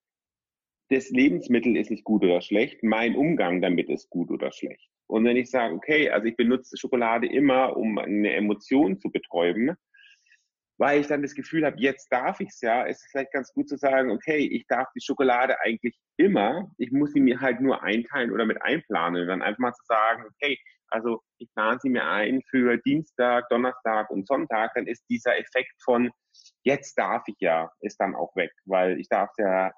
das Lebensmittel ist nicht gut oder schlecht, mein Umgang damit ist gut oder schlecht. Und wenn ich sage, okay, also ich benutze Schokolade immer, um eine Emotion zu betäuben, weil ich dann das Gefühl habe, jetzt darf ich es ja, ist es vielleicht ganz gut zu sagen, okay, ich darf die Schokolade eigentlich immer, ich muss sie mir halt nur einteilen oder mit einplanen und dann einfach mal zu sagen, okay, also ich plane sie mir ein für Dienstag, Donnerstag und Sonntag, dann ist dieser Effekt von jetzt darf ich ja, ist dann auch weg, weil ich darf ja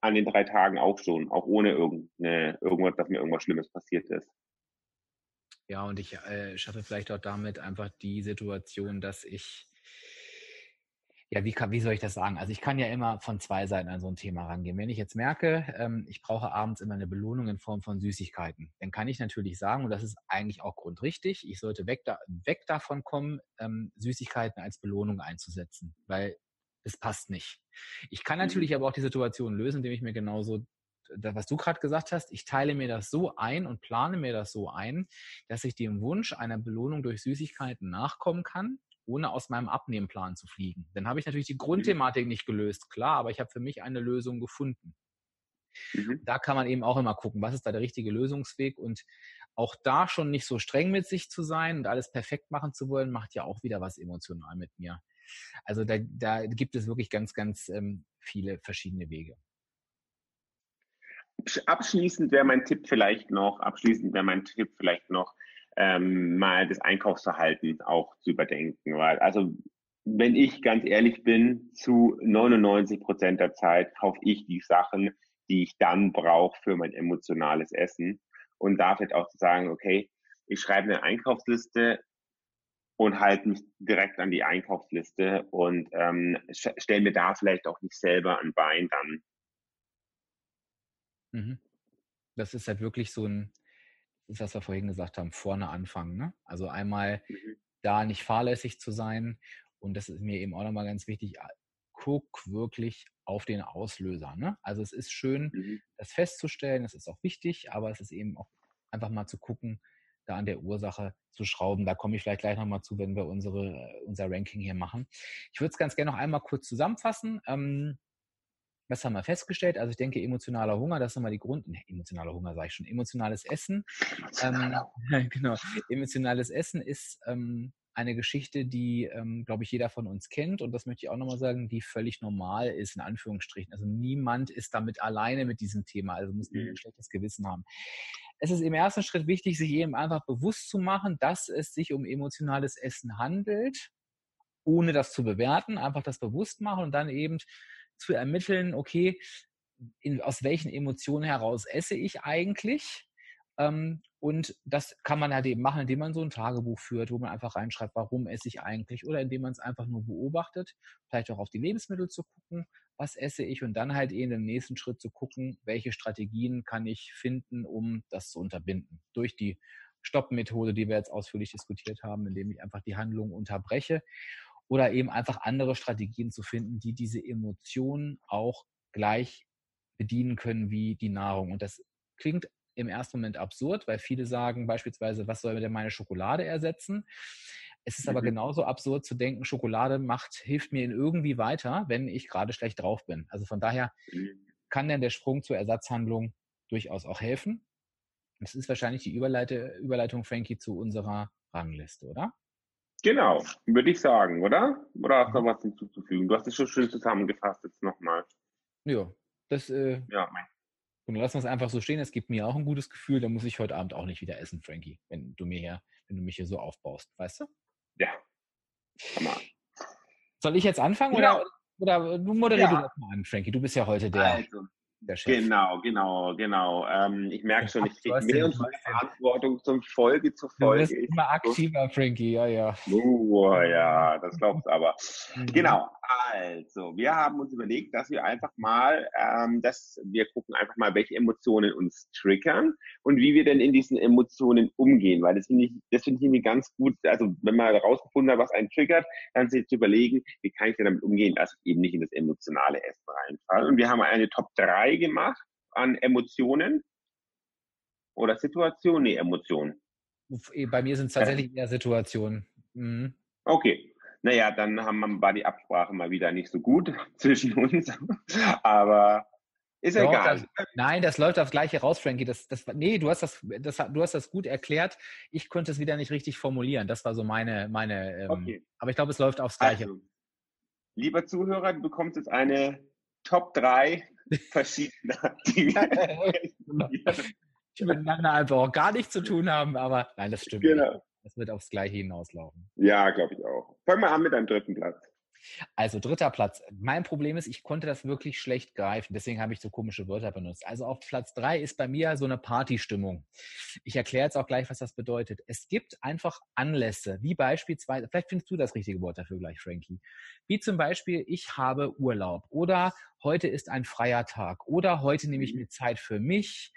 an den drei Tagen auch schon, auch ohne irgendeine, irgendwas, dass mir irgendwas Schlimmes passiert ist. Ja, und ich äh, schaffe vielleicht auch damit einfach die Situation, dass ich, ja, wie, kann, wie soll ich das sagen? Also ich kann ja immer von zwei Seiten an so ein Thema rangehen. Wenn ich jetzt merke, ähm, ich brauche abends immer eine Belohnung in Form von Süßigkeiten, dann kann ich natürlich sagen, und das ist eigentlich auch grundrichtig, ich sollte weg, da, weg davon kommen, ähm, Süßigkeiten als Belohnung einzusetzen. Weil es passt nicht. Ich kann mhm. natürlich aber auch die Situation lösen, indem ich mir genauso was du gerade gesagt hast, ich teile mir das so ein und plane mir das so ein, dass ich dem Wunsch einer Belohnung durch Süßigkeiten nachkommen kann, ohne aus meinem Abnehmplan zu fliegen. Dann habe ich natürlich die mhm. Grundthematik nicht gelöst, klar, aber ich habe für mich eine Lösung gefunden. Mhm. Da kann man eben auch immer gucken, was ist da der richtige Lösungsweg und auch da schon nicht so streng mit sich zu sein und alles perfekt machen zu wollen, macht ja auch wieder was emotional mit mir. Also da, da gibt es wirklich ganz, ganz ähm, viele verschiedene Wege. Abschließend wäre mein Tipp vielleicht noch, abschließend wäre mein Tipp vielleicht noch, ähm, mal das Einkaufsverhalten auch zu überdenken. Weil, also wenn ich ganz ehrlich bin, zu 99 Prozent der Zeit kaufe ich die Sachen, die ich dann brauche für mein emotionales Essen. Und da vielleicht auch zu sagen, okay, ich schreibe eine Einkaufsliste, und halte mich direkt an die Einkaufsliste und ähm, stelle mir da vielleicht auch nicht selber ein Bein dann. Mhm. Das ist halt wirklich so ein, ist, was wir vorhin gesagt haben, vorne anfangen. Ne? Also einmal mhm. da nicht fahrlässig zu sein und das ist mir eben auch nochmal ganz wichtig, guck wirklich auf den Auslöser. Ne? Also es ist schön, mhm. das festzustellen, das ist auch wichtig, aber es ist eben auch einfach mal zu gucken, da an der Ursache zu schrauben. Da komme ich vielleicht gleich nochmal zu, wenn wir unsere, unser Ranking hier machen. Ich würde es ganz gerne noch einmal kurz zusammenfassen. Ähm, was haben wir festgestellt? Also ich denke, emotionaler Hunger, das ist nochmal die Grund, ne, emotionaler Hunger sage ich schon, emotionales Essen. Ähm, genau, emotionales Essen ist ähm, eine Geschichte, die, ähm, glaube ich, jeder von uns kennt. Und das möchte ich auch nochmal sagen, die völlig normal ist, in Anführungsstrichen. Also niemand ist damit alleine mit diesem Thema, also muss ein mhm. schlechtes Gewissen haben es ist im ersten Schritt wichtig, sich eben einfach bewusst zu machen, dass es sich um emotionales Essen handelt, ohne das zu bewerten, einfach das bewusst machen und dann eben zu ermitteln, okay, in, aus welchen Emotionen heraus esse ich eigentlich? Ähm, Und das kann man halt eben machen, indem man so ein Tagebuch führt, wo man einfach reinschreibt, warum esse ich eigentlich, oder indem man es einfach nur beobachtet, vielleicht auch auf die Lebensmittel zu gucken, was esse ich und dann halt eben im nächsten Schritt zu gucken, welche Strategien kann ich finden, um das zu unterbinden. Durch die Stopp-Methode, die wir jetzt ausführlich diskutiert haben, indem ich einfach die Handlung unterbreche oder eben einfach andere Strategien zu finden, die diese Emotionen auch gleich bedienen können wie die Nahrung. Und das klingt im ersten Moment absurd, weil viele sagen beispielsweise, was soll denn meine Schokolade ersetzen? Es ist aber mhm. genauso absurd zu denken, Schokolade macht, hilft mir in irgendwie weiter, wenn ich gerade schlecht drauf bin. Also von daher mhm. kann denn der Sprung zur Ersatzhandlung durchaus auch helfen. Das ist wahrscheinlich die Überleite, Überleitung, Frankie, zu unserer Rangliste, oder? Genau, würde ich sagen, oder? Oder hast du noch was hinzuzufügen? Du hast es schon schön zusammengefasst jetzt nochmal. Ja, das, äh, ja, mein. Und lassen wir es einfach so stehen. Es gibt mir auch ein gutes Gefühl. Da muss ich heute Abend auch nicht wieder essen, Frankie, wenn du mir hier, wenn du mich hier so aufbaust, weißt du? Ja. Hammer. Soll ich jetzt anfangen ja. oder, oder du moderierst ja. das mal an, Frankie? Du bist ja heute der. Also, Genau, genau, genau. Ähm, ich merke schon, ich kriege mehr und mehr Verantwortung zum Folge zu Folge. Du bist immer aktiver, Frankie, ja, ja. Oh, ja, das glaubst du aber. Mhm. Genau, also, wir haben uns überlegt, dass wir einfach mal, ähm, dass wir gucken einfach mal, welche Emotionen uns triggern und wie wir denn in diesen Emotionen umgehen, weil das finde ich, das finde ich irgendwie ganz gut. Also, wenn man herausgefunden hat, was einen triggert, dann sich zu überlegen, wie kann ich denn damit umgehen, dass ich eben nicht in das emotionale Essen reinfalle. Und wir haben eine Top 3 gemacht an Emotionen oder Situationen, nee, Emotionen. Bei mir sind es tatsächlich eher Situationen. Mhm. Okay, naja, dann haben, war die Absprache mal wieder nicht so gut zwischen uns. Aber ist ja egal. Das, nein, das läuft aufs Gleiche raus, Frankie. Das, das, nee, du hast das, das, du hast das gut erklärt. Ich konnte es wieder nicht richtig formulieren. Das war so meine, meine. Ähm, okay. Aber ich glaube, es läuft aufs Gleiche. Also, lieber Zuhörer, du bekommst jetzt eine Top 3 verschiedener Dinge. die miteinander einfach auch gar nichts zu tun haben, aber nein, das stimmt. Genau. Nicht. Das wird aufs Gleiche hinauslaufen. Ja, glaube ich auch. Fangen wir an mit einem dritten Platz. Also dritter Platz. Mein Problem ist, ich konnte das wirklich schlecht greifen. Deswegen habe ich so komische Wörter benutzt. Also auf Platz drei ist bei mir so eine Partystimmung. Ich erkläre jetzt auch gleich, was das bedeutet. Es gibt einfach Anlässe, wie beispielsweise, vielleicht findest du das richtige Wort dafür gleich, Frankie. Wie zum Beispiel, ich habe Urlaub oder heute ist ein freier Tag oder heute nehme ich mhm. mir Zeit für mich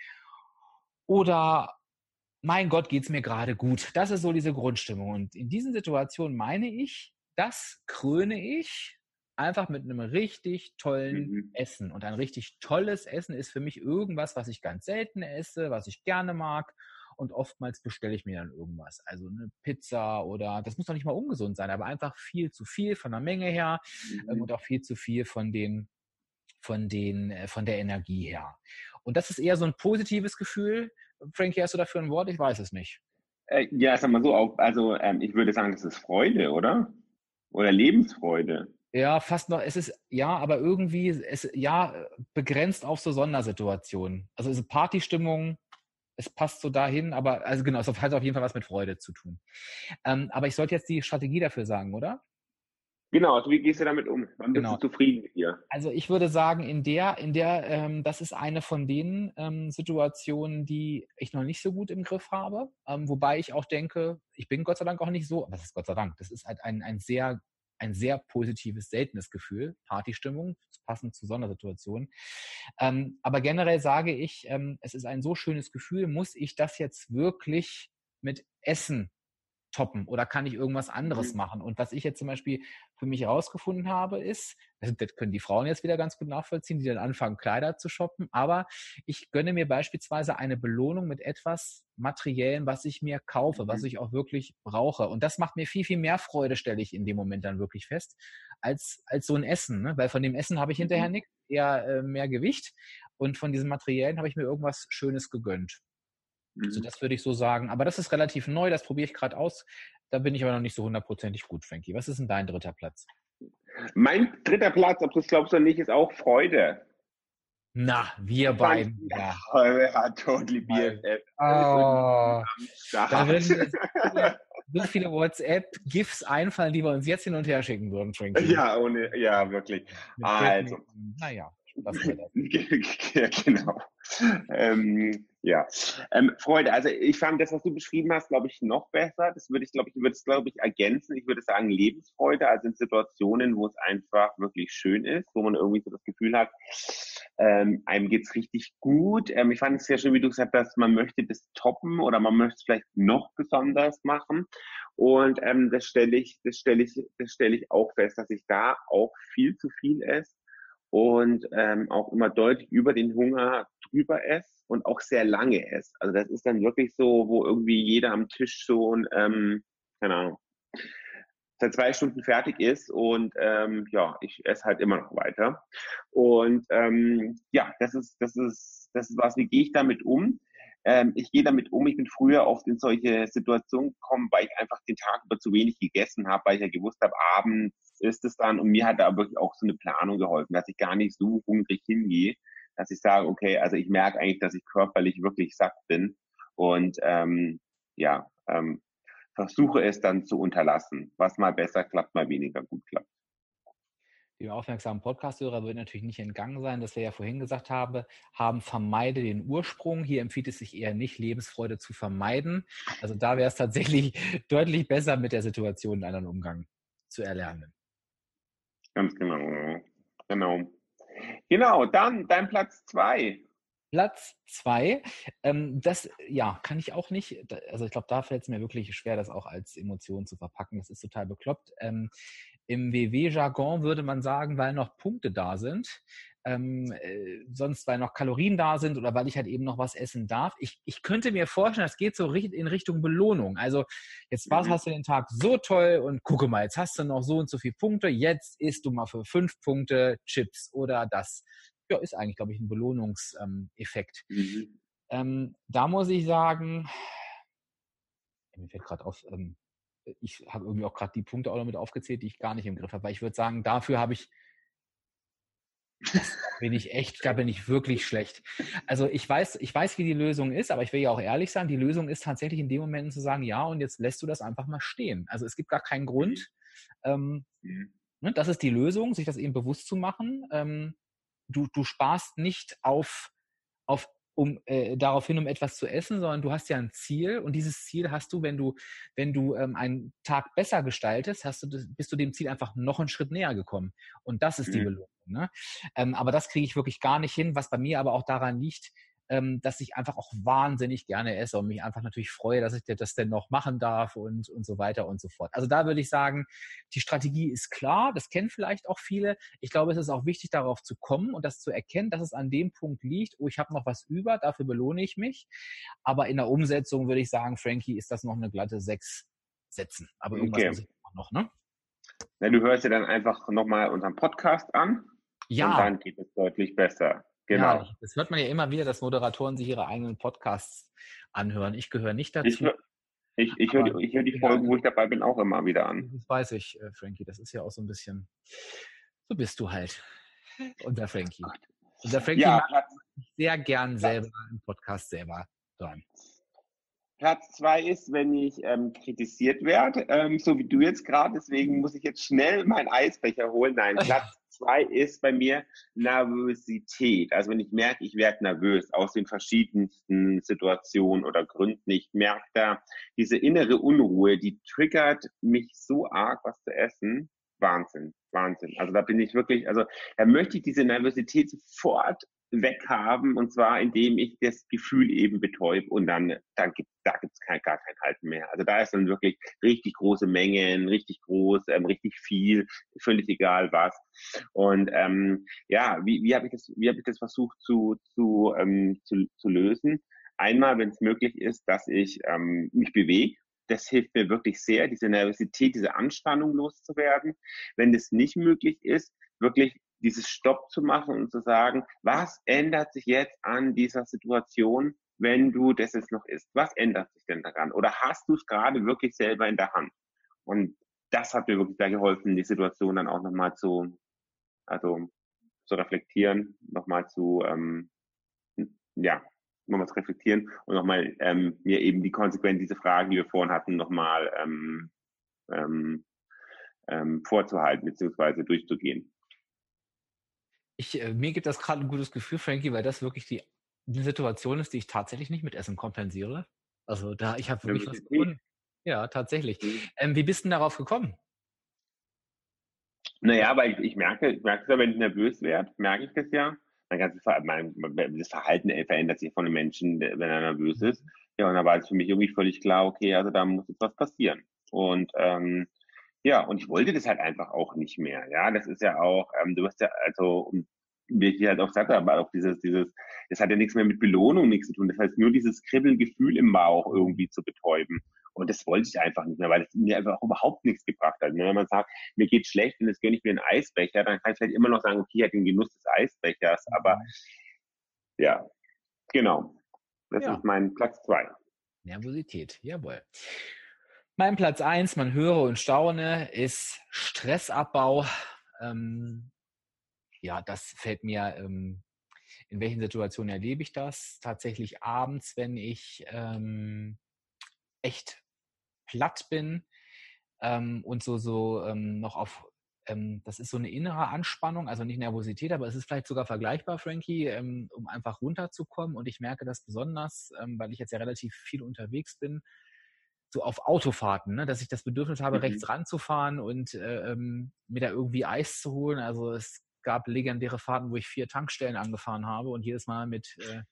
oder mein Gott, geht's mir gerade gut. Das ist so diese Grundstimmung. Und in diesen Situationen meine ich, das kröne ich einfach mit einem richtig tollen mhm. Essen. Und ein richtig tolles Essen ist für mich irgendwas, was ich ganz selten esse, was ich gerne mag. Und oftmals bestelle ich mir dann irgendwas. Also eine Pizza oder, das muss doch nicht mal ungesund sein, aber einfach viel zu viel von der Menge her ähm, mhm. und auch viel zu viel von den, von den, äh, von der Energie her. Und das ist eher so ein positives Gefühl, Frankie, hast du dafür ein Wort? Ich weiß es nicht. Äh, ja, sag mal so, also ähm, ich würde sagen, das ist Freude, oder? Oder Lebensfreude. Ja, fast noch. Es ist, ja, aber irgendwie, es, ja, begrenzt auf so Sondersituationen. Also es ist Partystimmung, es passt so dahin, aber, also genau, es hat auf jeden Fall was mit Freude zu tun. Ähm, aber ich sollte jetzt die Strategie dafür sagen, oder? Genau, also wie gehst du damit um? Wann genau. bist du zufrieden mit dir? Also ich würde sagen, in der, in der, ähm, das ist eine von den ähm, Situationen, die ich noch nicht so gut im Griff habe. Ähm, wobei ich auch denke, ich bin Gott sei Dank auch nicht so, was ist Gott sei Dank? Das ist halt ein, ein sehr, ein sehr positives, seltenes Gefühl, Partystimmung, passend zu Sondersituationen. Ähm, aber generell sage ich, ähm, es ist ein so schönes Gefühl, muss ich das jetzt wirklich mit Essen toppen oder kann ich irgendwas anderes mhm. machen? Und was ich jetzt zum Beispiel für mich herausgefunden habe, ist, das können die Frauen jetzt wieder ganz gut nachvollziehen, die dann anfangen, Kleider zu shoppen, aber ich gönne mir beispielsweise eine Belohnung mit etwas Materiellen, was ich mir kaufe, was mhm. ich auch wirklich brauche. Und das macht mir viel, viel mehr Freude, stelle ich in dem Moment dann wirklich fest, als, als so ein Essen. Ne? Weil von dem Essen habe ich hinterher mhm. nichts, eher äh, mehr Gewicht. Und von diesen Materiellen habe ich mir irgendwas Schönes gegönnt. Also mhm. Also das würde ich so sagen. Aber das ist relativ neu, das probiere ich gerade aus. Da bin ich aber noch nicht so hundertprozentig gut, Frankie. Was ist denn dein dritter Platz? Mein dritter Platz, ob du es glaubst oder nicht, ist auch Freude. Na, wir beiden. Ja, ja totally BFF. Oh, da würden so viele WhatsApp-GIFs einfallen, die wir uns jetzt hin und her schicken würden, Frankie. Ja, ohne, ja, wirklich. Also. Naja, das das. ja, genau. Ähm, Ja, ähm, Freude. Also ich fand das, was du beschrieben hast, glaube ich, noch besser. Das würde ich, glaube ich, würde es, glaube ich, ergänzen. Ich würde sagen Lebensfreude, also in Situationen, wo es einfach wirklich schön ist, wo man irgendwie so das Gefühl hat, ähm, einem geht's richtig gut. Ähm, ich fand es sehr schön, wie du gesagt hast, man möchte das toppen oder man möchte es vielleicht noch besonders machen. Und ähm, das stelle ich, das stelle ich, das stelle ich auch fest, dass ich da auch viel zu viel esse und ähm, auch immer deutlich über den Hunger drüber esse und auch sehr lange esse. Also das ist dann wirklich so, wo irgendwie jeder am Tisch schon, ähm, keine Ahnung, seit zwei Stunden fertig ist und ähm, ja, ich esse halt immer noch weiter. Und ähm, ja, das ist, das ist, das ist was, wie gehe ich damit um? Ähm, ich gehe damit um, ich bin früher oft in solche Situationen gekommen, weil ich einfach den Tag über zu wenig gegessen habe, weil ich ja gewusst habe, abends ist es dann und mir hat da wirklich auch so eine Planung geholfen, dass ich gar nicht so hungrig hingehe, dass ich sage, okay, also ich merke eigentlich, dass ich körperlich wirklich satt bin und ähm, ja, ähm, versuche es dann zu unterlassen, was mal besser klappt, mal weniger gut klappt. Die aufmerksamen Podcast-Hörer wird natürlich nicht entgangen sein, dass wir ja vorhin gesagt haben, haben vermeide den Ursprung. Hier empfiehlt es sich eher nicht, Lebensfreude zu vermeiden. Also da wäre es tatsächlich deutlich besser, mit der Situation einen Umgang zu erlernen. Ganz genau. Genau. Genau, dann dein Platz zwei. Platz zwei, ähm, das ja, kann ich auch nicht, also ich glaube, da fällt es mir wirklich schwer, das auch als Emotion zu verpacken. Das ist total bekloppt. Ähm, Im WW-Jargon würde man sagen, weil noch Punkte da sind, ähm, äh, sonst weil noch Kalorien da sind oder weil ich halt eben noch was essen darf. Ich, ich könnte mir vorstellen, das geht so in Richtung Belohnung. Also jetzt was mhm. hast du den Tag so toll und gucke mal, jetzt hast du noch so und so viele Punkte, jetzt isst du mal für fünf Punkte Chips oder das ja, ist eigentlich, glaube ich, ein Belohnungseffekt. Mhm. Ähm, da muss ich sagen, mir fällt gerade auf, ähm, ich habe irgendwie auch gerade die Punkte auch noch mit aufgezählt, die ich gar nicht im Griff habe, weil ich würde sagen, dafür habe ich da bin ich echt, da bin ich wirklich schlecht. Also ich weiß, ich weiß, wie die Lösung ist, aber ich will ja auch ehrlich sein, die Lösung ist tatsächlich in dem Moment zu sagen, ja, und jetzt lässt du das einfach mal stehen. Also es gibt gar keinen Grund. Mhm. Ähm, mhm. ne, das ist die Lösung, sich das eben bewusst zu machen. Ähm, du, du sparst nicht auf, auf um äh, darauf hin, um etwas zu essen, sondern du hast ja ein Ziel und dieses Ziel hast du, wenn du, wenn du ähm, einen Tag besser gestaltest, hast du, bist du dem Ziel einfach noch einen Schritt näher gekommen. Und das ist mhm. die Belohnung. Ne? Ähm, aber das kriege ich wirklich gar nicht hin, was bei mir aber auch daran liegt, ähm, dass ich einfach auch wahnsinnig gerne esse und mich einfach natürlich freue, dass ich das denn noch machen darf und, und so weiter und so fort. Also da würde ich sagen, die Strategie ist klar, das kennen vielleicht auch viele. Ich glaube, es ist auch wichtig, darauf zu kommen und das zu erkennen, dass es an dem Punkt liegt, oh, ich habe noch was über, dafür belohne ich mich. Aber in der Umsetzung würde ich sagen, Frankie, ist das noch eine glatte sechs Sätzen. Aber irgendwas okay. muss ich noch, ne? Ja, du hörst dir dann einfach nochmal unseren Podcast an. Ja. Und dann geht es deutlich besser. Genau. Ja, das hört man ja immer wieder, dass Moderatoren sich ihre eigenen Podcasts anhören. Ich gehöre nicht dazu. Ich, hör, ich, ich höre die, hör die Folgen, wo ich dabei bin, auch immer wieder an. Das weiß ich, äh, Frankie. Das ist ja auch so ein bisschen, so bist du halt. Unser Frankie. Unser Frankie ja, macht sehr gern selber im Podcast selber dran. Platz zwei ist, wenn ich ähm, kritisiert werde, ähm, so wie du jetzt gerade. Deswegen muss ich jetzt schnell meinen Eisbecher holen. Nein, Platz zwei ist bei mir Nervosität. Also wenn ich merke, ich werde nervös aus den verschiedensten Situationen oder Gründen. Ich merke da diese innere Unruhe, die triggert mich so arg, was zu essen. Wahnsinn, Wahnsinn. Also da bin ich wirklich, also da möchte ich diese Nervosität sofort weghaben und zwar indem ich das Gefühl eben betäube und dann, dann gibt da gibt's kein, gar kein Halten mehr. Also da ist dann wirklich richtig große Mengen, richtig groß, ähm, richtig viel, völlig egal was. Und ähm, ja, wie, wie habe ich das, wie habe ich das versucht zu, zu, ähm, zu, zu lösen? Einmal, wenn es möglich ist, dass ich ähm, mich bewege, das hilft mir wirklich sehr, diese Nervosität, diese Anspannung loszuwerden. Wenn das nicht möglich ist, wirklich dieses Stopp zu machen und zu sagen, was ändert sich jetzt an dieser Situation, wenn du das jetzt noch isst? Was ändert sich denn daran? Oder hast du es gerade wirklich selber in der Hand? Und das hat mir wirklich sehr geholfen, die Situation dann auch nochmal zu, also zu reflektieren, nochmal zu, ähm, ja, nochmal zu reflektieren und nochmal ähm, mir eben die Konsequenz, diese Fragen, die wir vorhin hatten, nochmal ähm, ähm, ähm, vorzuhalten beziehungsweise durchzugehen. Ich, äh, mir gibt das gerade ein gutes Gefühl, Frankie, weil das wirklich die eine Situation ist, die ich tatsächlich nicht mit Essen kompensiere. Also da, ich habe wirklich was gefunden. Ja, tatsächlich. Mhm. Ähm, wie bist du denn darauf gekommen? Naja, weil ich, ich merke, ich merke ja, wenn ich nervös werde, merke ich das ja. Mein ganzes mein, das Verhalten verändert sich von einem Menschen, wenn er nervös ist. Ja, und da war es für mich irgendwie völlig klar, okay, also da muss jetzt was passieren. Und ähm, ja, und ich wollte das halt einfach auch nicht mehr. Ja, das ist ja auch, ähm, du wirst ja, also, wie ich halt auch sagte, aber auch dieses, dieses, das hat ja nichts mehr mit Belohnung nichts zu tun. Das heißt nur dieses Kribbelgefühl im Bauch irgendwie zu betäuben. Und das wollte ich einfach nicht mehr, weil es mir einfach überhaupt nichts gebracht hat. Wenn man sagt, mir geht schlecht und jetzt gönne ich mir einen Eisbecher, dann kann ich vielleicht immer noch sagen, okay, ich hatte den Genuss des Eisbechers, aber ja, genau. Das ja. ist mein Platz zwei. Nervosität, jawohl. Mein Platz eins, man höre und staune, ist Stressabbau. Ähm, ja, das fällt mir, ähm, in welchen Situationen erlebe ich das? Tatsächlich abends, wenn ich ähm, echt platt bin ähm, und so, so ähm, noch auf, ähm, das ist so eine innere Anspannung, also nicht Nervosität, aber es ist vielleicht sogar vergleichbar, Frankie, um einfach runterzukommen. Und ich merke das besonders, weil ich jetzt ja relativ viel unterwegs bin, so auf Autofahrten, ne, dass ich das Bedürfnis habe, mhm. rechts ranzufahren und äh, ähm, mir da irgendwie Eis zu holen. Also es gab legendäre Fahrten, wo ich vier Tankstellen angefahren habe und jedes Mal mit äh,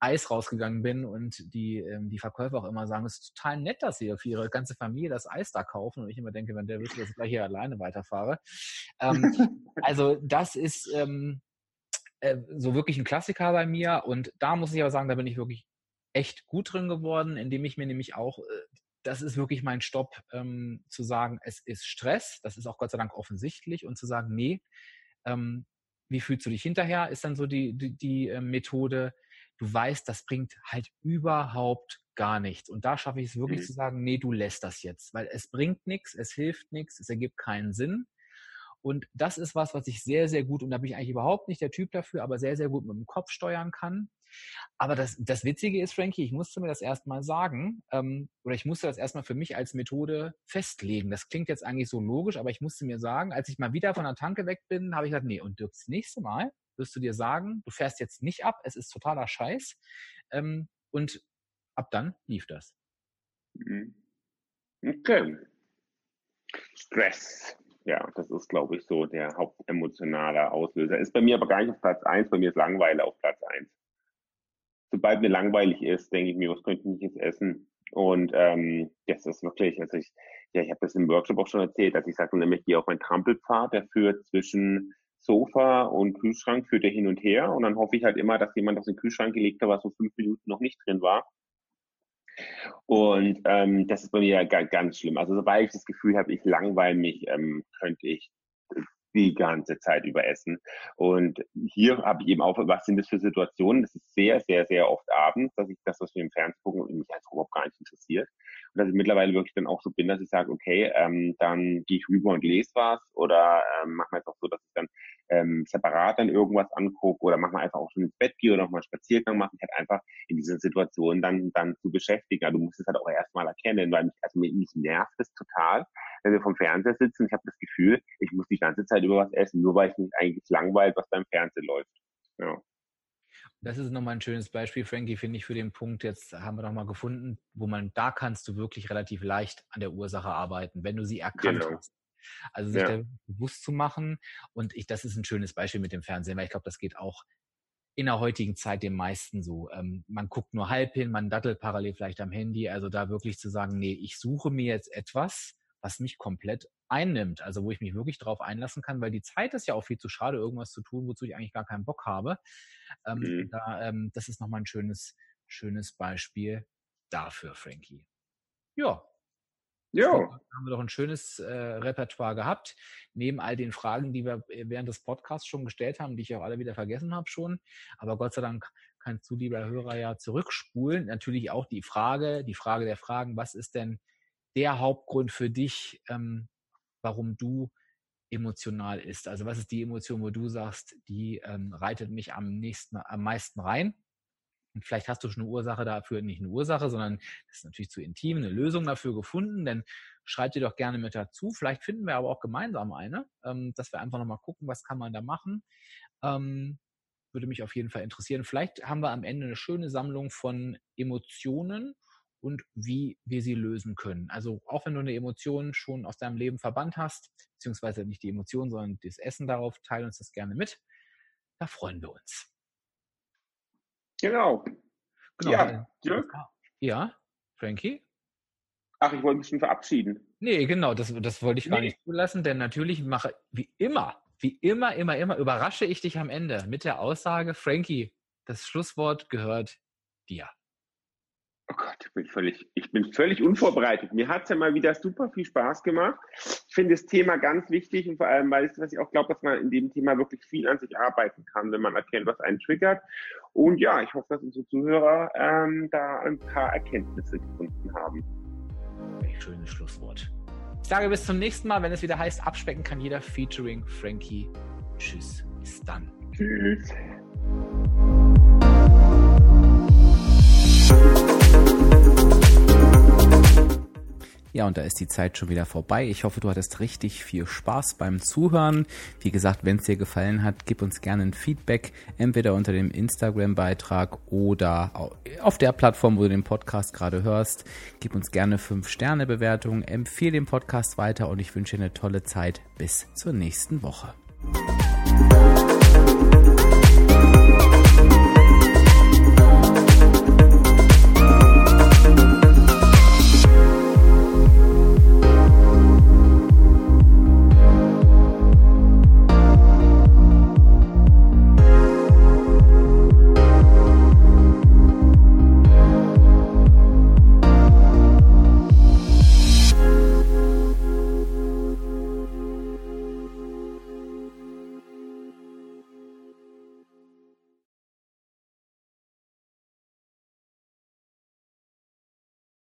Eis rausgegangen bin und die, ähm, die Verkäufer auch immer sagen, es ist total nett, dass sie für ihre ganze Familie das Eis da kaufen und ich immer denke, wenn der wüsste, dass ich gleich hier alleine weiterfahre. Ähm, also das ist ähm, äh, so wirklich ein Klassiker bei mir und da muss ich aber sagen, da bin ich wirklich echt gut drin geworden, indem ich mir nämlich auch, äh, das ist wirklich mein Stopp, ähm, zu sagen, es ist Stress, das ist auch Gott sei Dank offensichtlich und zu sagen, nee, ähm, wie fühlst du dich hinterher, ist dann so die, die, die äh, Methode, du weißt, das bringt halt überhaupt gar nichts. Und da schaffe ich es wirklich mhm. zu sagen, nee, du lässt das jetzt, weil es bringt nichts, es hilft nichts, es ergibt keinen Sinn. Und das ist was, was ich sehr, sehr gut, und da bin ich eigentlich überhaupt nicht der Typ dafür, aber sehr, sehr gut mit dem Kopf steuern kann. Aber das, das Witzige ist, Frankie, ich musste mir das erstmal sagen, ähm, oder ich musste das erstmal für mich als Methode festlegen. Das klingt jetzt eigentlich so logisch, aber ich musste mir sagen, als ich mal wieder von der Tanke weg bin, habe ich gesagt, nee, und das nächste Mal wirst du dir sagen, du fährst jetzt nicht ab, es ist totaler Scheiß. Ähm, und ab dann lief das. Mhm. Okay. Stress. Ja, das ist, glaube ich, so der hauptemotionale Auslöser. Ist bei mir aber gar nicht auf Platz 1, bei mir ist Langeweile auf Platz 1. Sobald mir langweilig ist, denke ich mir, was könnte ich jetzt essen? Und ähm, das ist wirklich, also ich, ja, ich habe das im Workshop auch schon erzählt, dass ich sage, nämlich gehe auf meinen Trampelpfad, der führt zwischen Sofa und Kühlschrank führt er hin und her und dann hoffe ich halt immer, dass jemand aus dem Kühlschrank gelegt hat, was so fünf Minuten noch nicht drin war. Und ähm, das ist bei mir ganz schlimm. Also sobald ich das Gefühl habe, ich langweile mich, ähm, könnte ich die ganze Zeit über Essen. Und hier habe ich eben auch, was sind das für Situationen? Das ist sehr, sehr, sehr oft abends, dass ich das, was wir im Fernsehen gucken, mich einfach überhaupt gar nicht interessiert. Und dass ich mittlerweile wirklich dann auch so bin, dass ich sage, okay, ähm, dann gehe ich rüber und lese was oder ähm, mache mir auch so, dass ich dann ähm, separat dann irgendwas angucke oder mache mal einfach auch schon ins Bett gehe oder noch mal einen Spaziergang mache, mich halt einfach in dieser Situation dann, dann zu beschäftigen. Also du musst es halt auch erstmal erkennen, weil mich, also mich, nervt es total, wenn wir vom Fernseher sitzen. Ich habe das Gefühl, ich muss die ganze Zeit über was essen, nur weil ich mich eigentlich langweilt, was beim Fernsehen läuft. Ja. Das ist nochmal ein schönes Beispiel, Frankie, finde ich, für den Punkt. Jetzt haben wir nochmal gefunden, wo man, da kannst du wirklich relativ leicht an der Ursache arbeiten, wenn du sie erkannt genau. hast. Also sich ja. da bewusst zu machen. Und ich, das ist ein schönes Beispiel mit dem Fernsehen, weil ich glaube, das geht auch in der heutigen Zeit den meisten so. Ähm, man guckt nur halb hin, man dattelt parallel vielleicht am Handy. Also da wirklich zu sagen, nee, ich suche mir jetzt etwas, was mich komplett einnimmt. Also wo ich mich wirklich drauf einlassen kann, weil die Zeit ist ja auch viel zu schade, irgendwas zu tun, wozu ich eigentlich gar keinen Bock habe. Ähm, mhm. da, ähm, das ist nochmal ein schönes, schönes Beispiel dafür, Frankie. Ja, ja. haben wir doch ein schönes äh, Repertoire gehabt. Neben all den Fragen, die wir äh, während des Podcasts schon gestellt haben, die ich auch alle wieder vergessen habe schon. Aber Gott sei Dank kannst du, lieber Hörer, ja zurückspulen. Natürlich auch die Frage, die Frage der Fragen, was ist denn der Hauptgrund für dich, ähm, warum du emotional ist? Also was ist die Emotion, wo du sagst, die ähm, reitet mich am nächsten, am meisten rein? Und vielleicht hast du schon eine Ursache dafür, nicht eine Ursache, sondern das ist natürlich zu intim, eine Lösung dafür gefunden, denn schreib dir doch gerne mit dazu. Vielleicht finden wir aber auch gemeinsam eine, ähm, dass wir einfach nochmal gucken, was kann man da machen. Ähm, würde mich auf jeden Fall interessieren. Vielleicht haben wir am Ende eine schöne Sammlung von Emotionen und wie wir sie lösen können. Also auch wenn du eine Emotion schon aus deinem Leben verbannt hast, beziehungsweise nicht die Emotion, sondern das Essen darauf, teile uns das gerne mit. Da freuen wir uns. Genau. genau. Ja, Dirk? Ja, Frankie? Ach, ich wollte mich schon verabschieden. Nee, genau, das, das wollte ich gar nee. nicht zulassen, denn natürlich mache, wie immer, wie immer, immer, immer, überrasche ich dich am Ende mit der Aussage, Frankie, das Schlusswort gehört dir. Oh Gott, ich bin völlig, ich bin völlig unvorbereitet. Mir hat es ja mal wieder super viel Spaß gemacht. Ich finde das Thema ganz wichtig und vor allem, weil ich, was ich auch glaube, dass man in dem Thema wirklich viel an sich arbeiten kann, wenn man erkennt, was einen triggert. Und ja, ich hoffe, dass unsere Zuhörer ähm, da ein paar Erkenntnisse gefunden haben. Welch schönes Schlusswort. Ich sage bis zum nächsten Mal, wenn es wieder heißt, abspecken kann jeder featuring Frankie. Tschüss, bis dann. Tschüss. Ja, und da ist die Zeit schon wieder vorbei. Ich hoffe, du hattest richtig viel Spaß beim Zuhören. Wie gesagt, wenn es dir gefallen hat, gib uns gerne ein Feedback, entweder unter dem Instagram-Beitrag oder auf der Plattform, wo du den Podcast gerade hörst. Gib uns gerne 5-Sterne-Bewertungen, empfehle den Podcast weiter und ich wünsche dir eine tolle Zeit. Bis zur nächsten Woche.